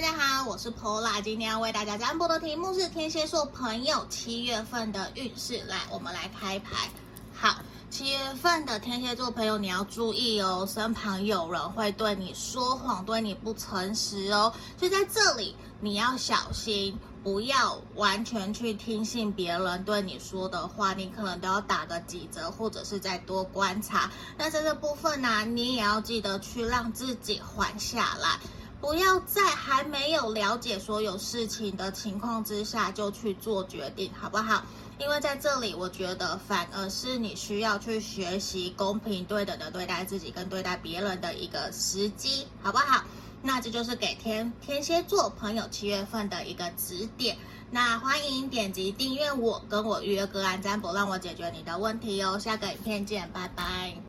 大家好，我是 Pola，今天要为大家占卜的题目是天蝎座朋友七月份的运势。来，我们来开牌。好，七月份的天蝎座朋友，你要注意哦，身旁有人会对你说谎，对你不诚实哦。所以在这里你要小心，不要完全去听信别人对你说的话，你可能都要打个几折，或者是再多观察。那在这部分呢、你也要记得去让自己缓下来。不要在还没有了解所有事情的情况之下就去做决定，好不好？因为在这里，我觉得反而是你需要去学习公平对等的对待自己跟对待别人的一个时机，好不好？那这就是给天天蝎座朋友七月份的一个指点。那欢迎点击订阅我，跟我预约个案占卜，让我解决你的问题哦。下个影片见，拜拜。